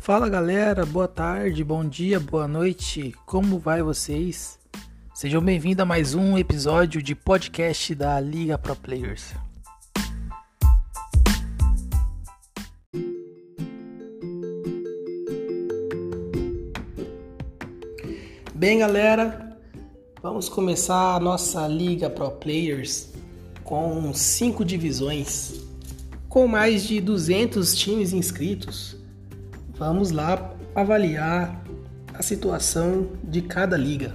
Fala galera, boa tarde, bom dia, boa noite, como vai vocês? Sejam bem-vindos a mais um episódio de podcast da Liga Pro Players. Bem, galera, vamos começar a nossa Liga Pro Players com cinco divisões, com mais de 200 times inscritos Vamos lá avaliar a situação de cada liga.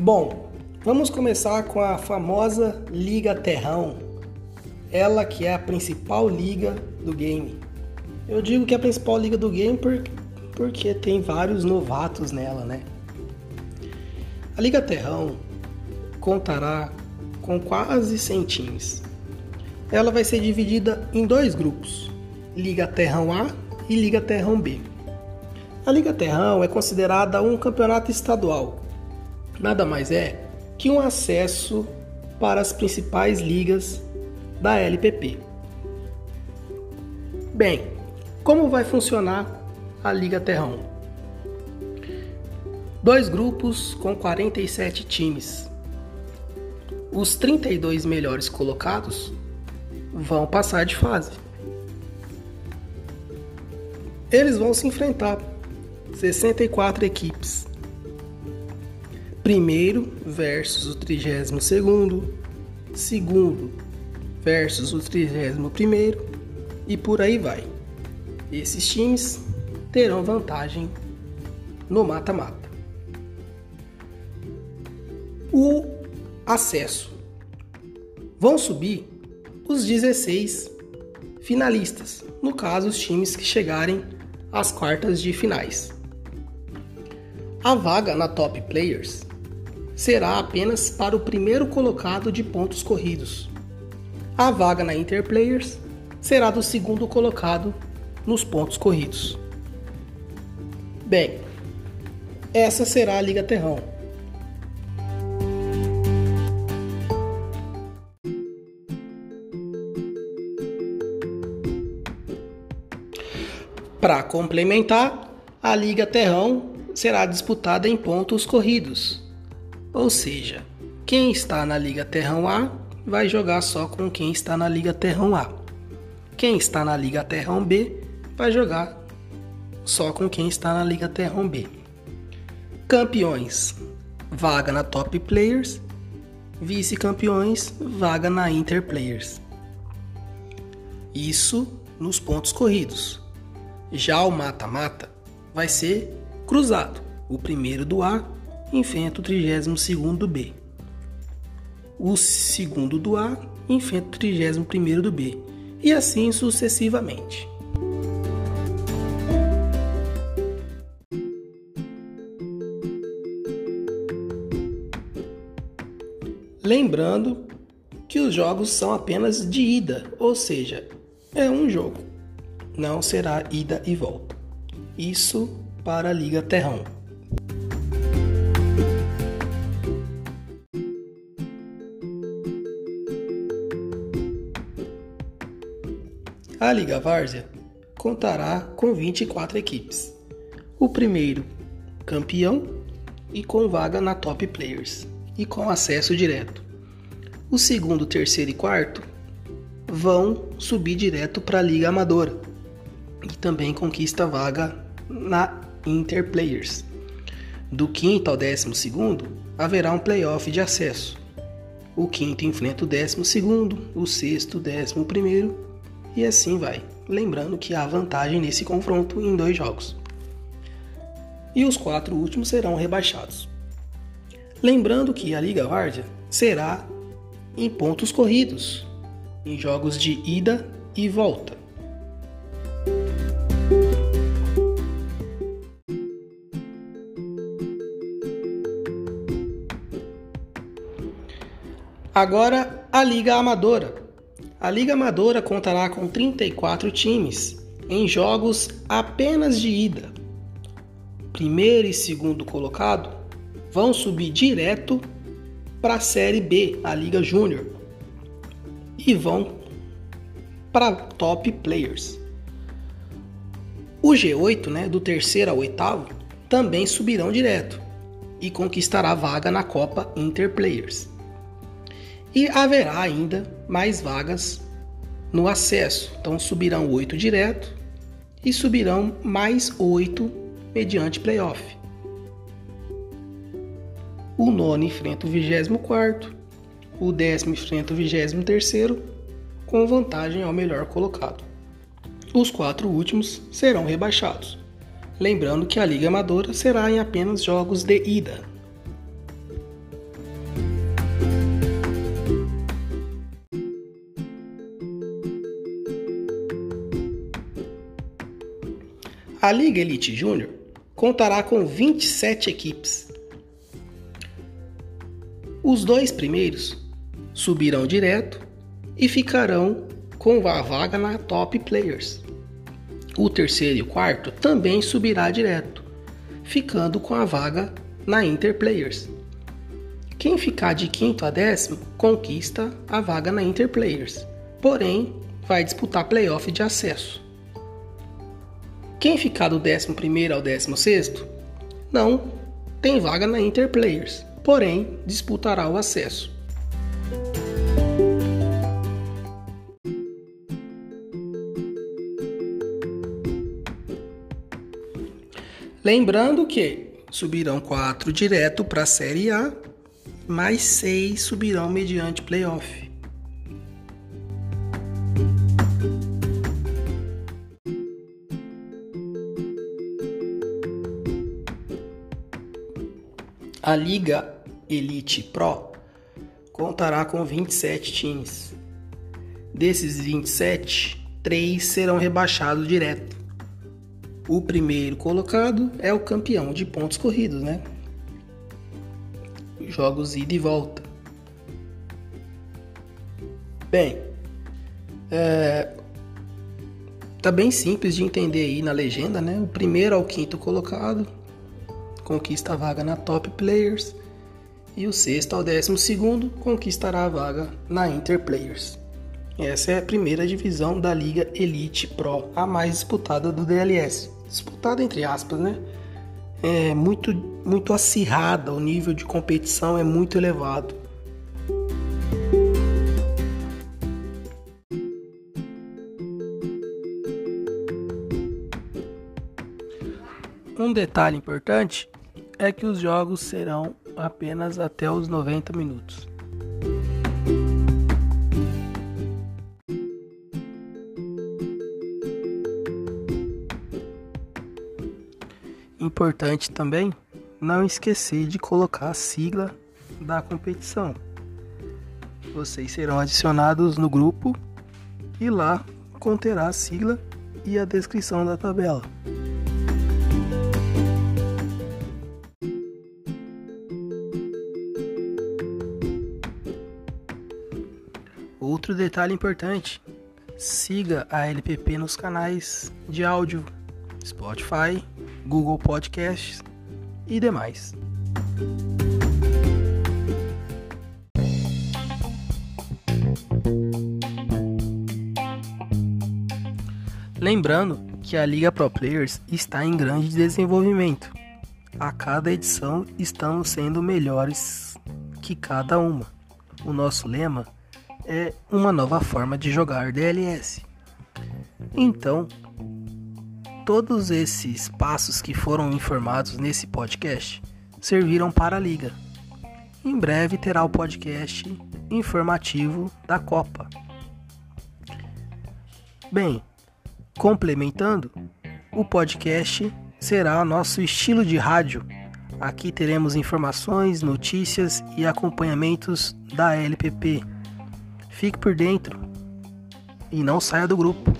Bom, vamos começar com a famosa Liga Terrão, ela que é a principal liga do game. Eu digo que é a principal liga do game porque porque tem vários novatos nela, né? A Liga Terrão contará com quase 100 times. Ela vai ser dividida em dois grupos: Liga Terrão A e Liga Terrão B. A Liga Terrão é considerada um campeonato estadual. Nada mais é que um acesso para as principais ligas da LPP. Bem, como vai funcionar a Liga Terrão. Dois grupos com 47 times. Os 32 melhores colocados vão passar de fase. Eles vão se enfrentar 64 equipes. Primeiro versus o 32 segundo, segundo versus o 31 primeiro e por aí vai. Esses times terão vantagem no mata-mata. O acesso. Vão subir os 16 finalistas, no caso, os times que chegarem às quartas de finais. A vaga na Top Players será apenas para o primeiro colocado de pontos corridos. A vaga na Interplayers será do segundo colocado nos pontos corridos. Bem, essa será a Liga Terrão. Para complementar, a Liga Terrão será disputada em pontos corridos. Ou seja, quem está na Liga Terrão A vai jogar só com quem está na Liga Terrão A. Quem está na Liga Terrão B vai jogar só com quem está na Liga Terrão B. Campeões: vaga na Top Players. Vice-campeões: vaga na Inter Players. Isso nos pontos corridos. Já o mata-mata vai ser cruzado. O primeiro do A enfrenta o 32 do B. O segundo do A enfrenta o 31 do B. E assim sucessivamente. Lembrando que os jogos são apenas de ida, ou seja, é um jogo, não será ida e volta. Isso para a Liga Terrão. A Liga Várzea contará com 24 equipes. O primeiro, campeão e com vaga na Top Players e com acesso direto. O segundo, terceiro e quarto vão subir direto para a Liga Amadora e também conquista vaga na Interplayers. Do quinto ao décimo segundo haverá um playoff de acesso. O quinto enfrenta o décimo segundo, o sexto, o décimo primeiro e assim vai. Lembrando que há vantagem nesse confronto em dois jogos. E os quatro últimos serão rebaixados. Lembrando que a Liga Várzea será em pontos corridos, em jogos de ida e volta. Agora a Liga Amadora. A Liga Amadora contará com 34 times em jogos apenas de ida primeiro e segundo colocado vão subir direto para a Série B, a Liga Júnior, e vão para top players. O G8, né, do terceiro ao oitavo, também subirão direto e conquistará vaga na Copa Interplayers. E haverá ainda mais vagas no acesso. Então subirão oito direto e subirão mais oito mediante playoff. O nono enfrenta o vigésimo quarto, o décimo enfrenta o vigésimo terceiro, com vantagem ao melhor colocado. Os quatro últimos serão rebaixados. Lembrando que a Liga Amadora será em apenas jogos de ida. A Liga Elite Júnior contará com 27 equipes. Os dois primeiros subirão direto e ficarão com a vaga na Top Players. O terceiro e o quarto também subirá direto, ficando com a vaga na Interplayers. Quem ficar de quinto a décimo conquista a vaga na Interplayers, porém vai disputar playoff de acesso. Quem ficar do 11 ao 16 não tem vaga na Interplayers, porém disputará o acesso. Lembrando que subirão quatro direto para a Série A, mais seis subirão mediante playoff. A Liga Elite Pro contará com 27 times. Desses 27, 3 serão rebaixados direto. O primeiro colocado é o campeão de pontos corridos, né? Jogos ida e volta. Bem, é, tá bem simples de entender aí na legenda, né? O primeiro ao quinto colocado conquista a vaga na Top Players e o sexto ao décimo segundo conquistará a vaga na Interplayers. Essa é a primeira divisão da Liga Elite Pro, a mais disputada do DLS. Disputada entre aspas, né? É muito, muito acirrada, o nível de competição é muito elevado. Um detalhe importante é que os jogos serão apenas até os 90 minutos. Importante também não esquecer de colocar a sigla da competição. Vocês serão adicionados no grupo e lá conterá a sigla e a descrição da tabela. Outro detalhe importante: siga a LPP nos canais de áudio Spotify, Google Podcasts e demais. Lembrando que a Liga Pro Players está em grande desenvolvimento. A cada edição estamos sendo melhores que cada uma. O nosso lema é uma nova forma de jogar DLS. Então, todos esses passos que foram informados nesse podcast serviram para a liga. Em breve terá o podcast informativo da Copa. Bem, complementando, o podcast será nosso estilo de rádio. Aqui teremos informações, notícias e acompanhamentos da LPP Fique por dentro e não saia do grupo.